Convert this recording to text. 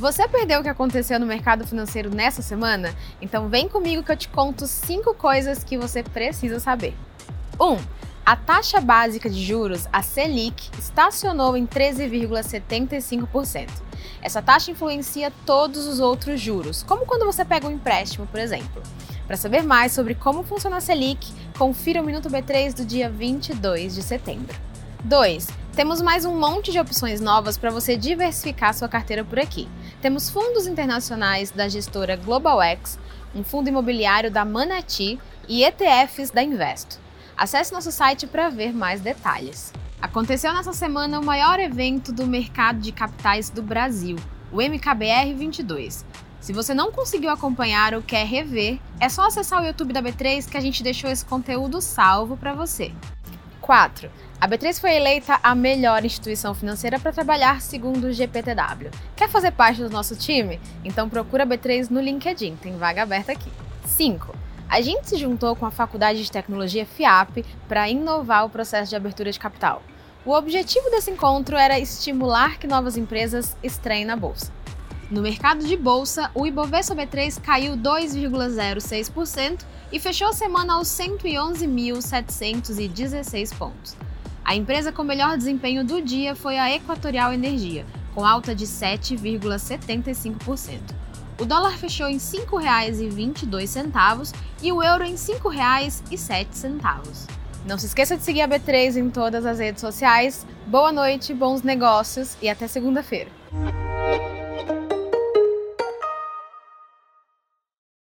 Você perdeu o que aconteceu no mercado financeiro nessa semana? Então vem comigo que eu te conto cinco coisas que você precisa saber. 1. Um, a taxa básica de juros, a Selic, estacionou em 13,75%. Essa taxa influencia todos os outros juros, como quando você pega um empréstimo, por exemplo. Para saber mais sobre como funciona a Selic, confira o Minuto B3 do dia 22 de setembro. 2. Temos mais um monte de opções novas para você diversificar sua carteira por aqui. Temos fundos internacionais da gestora GlobalX, um fundo imobiliário da Manati e ETFs da Investo. Acesse nosso site para ver mais detalhes. Aconteceu nessa semana o maior evento do mercado de capitais do Brasil, o MKBR 22. Se você não conseguiu acompanhar ou quer rever, é só acessar o YouTube da B3 que a gente deixou esse conteúdo salvo para você. 4. A B3 foi eleita a melhor instituição financeira para trabalhar segundo o GPTW. Quer fazer parte do nosso time? Então procura a B3 no LinkedIn, tem vaga aberta aqui. 5. A gente se juntou com a Faculdade de Tecnologia FIAP para inovar o processo de abertura de capital. O objetivo desse encontro era estimular que novas empresas estreiem na bolsa. No mercado de bolsa, o Ibovespa B3 caiu 2,06% e fechou a semana aos 111.716 pontos. A empresa com melhor desempenho do dia foi a Equatorial Energia, com alta de 7,75%. O dólar fechou em R$ 5,22 e o euro em R$ 5,07. Não se esqueça de seguir a B3 em todas as redes sociais. Boa noite, bons negócios e até segunda-feira.